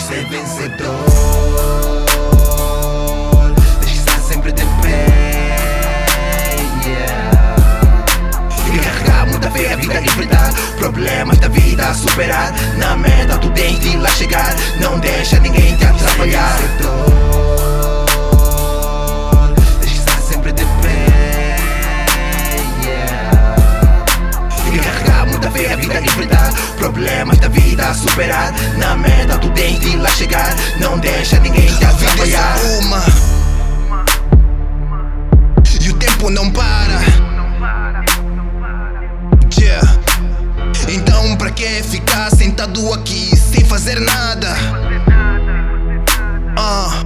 ser vencedor. Tens estar sempre de pé. Yeah. E carregar muita fé, a vida enfrentar. Problemas da vida a superar. Na meta tu tens de lá chegar. Não deixa ninguém vida superar. Na meta tu tens de lá chegar. Não deixa ninguém te atrapalhar. uma E o tempo não para yeah. Então pra que ficar sentado aqui sem fazer nada? Ah.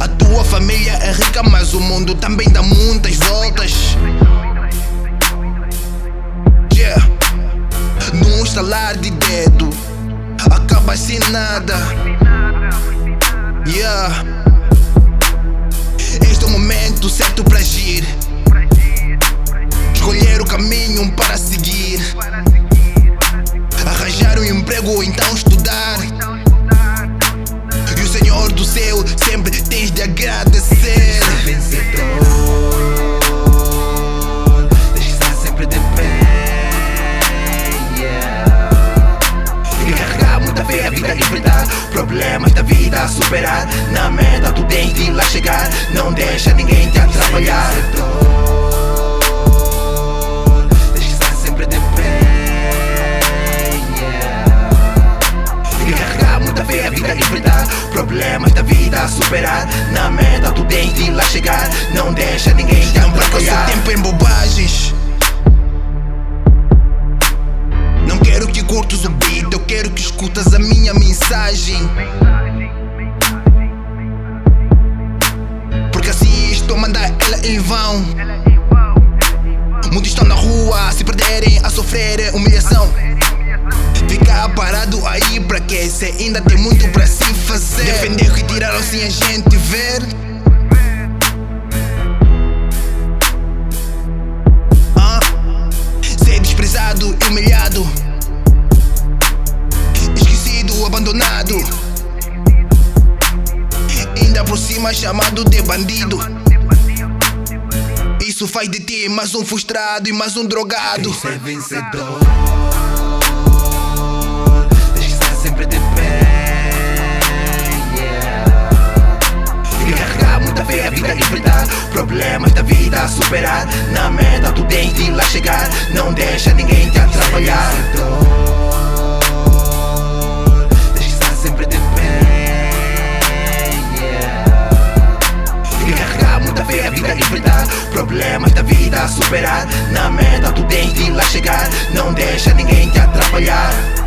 A tua família é rica, mas o mundo também dá muitas voltas. Estalar de dedo, acaba sem nada. Yeah. Este é o momento certo para agir. Escolher o caminho para seguir. Arranjar um emprego ou então estudar. E o Senhor do céu sempre tens de agradecer. vencedor. Da vida a superar. Na meta tu tens de lá chegar. Não deixa ninguém te atrapalhar. Problemas da vida a superar. Na meta tu tens de lá chegar. Não deixa ninguém te Não perca o seu tempo em bobagens. Não quero que curtas o beat, eu quero que escutas a minha mensagem. Estou a mandar ela em vão. Muitos estão na rua se perderem, a sofrer humilhação. Ficar parado aí pra que se ainda tem muito pra se fazer. Defender o que tiraram sem a gente ver. Ah, ser desprezado e humilhado. Esquecido, abandonado. Ainda por cima chamado de bandido. Isso faz de ti mais um frustrado e mais um drogado. Tens que ser vencedor. Tens que estar sempre de pé. Yeah. E carregar muita fé, a vida enfrentar. Problemas da vida a superar. Na meta tu tens de lá chegar. Não deixa ninguém te atrapalhar. A. Problemas da vida a superar. Na meta tu tens de lá chegar. Não deixa ninguém te atrapalhar.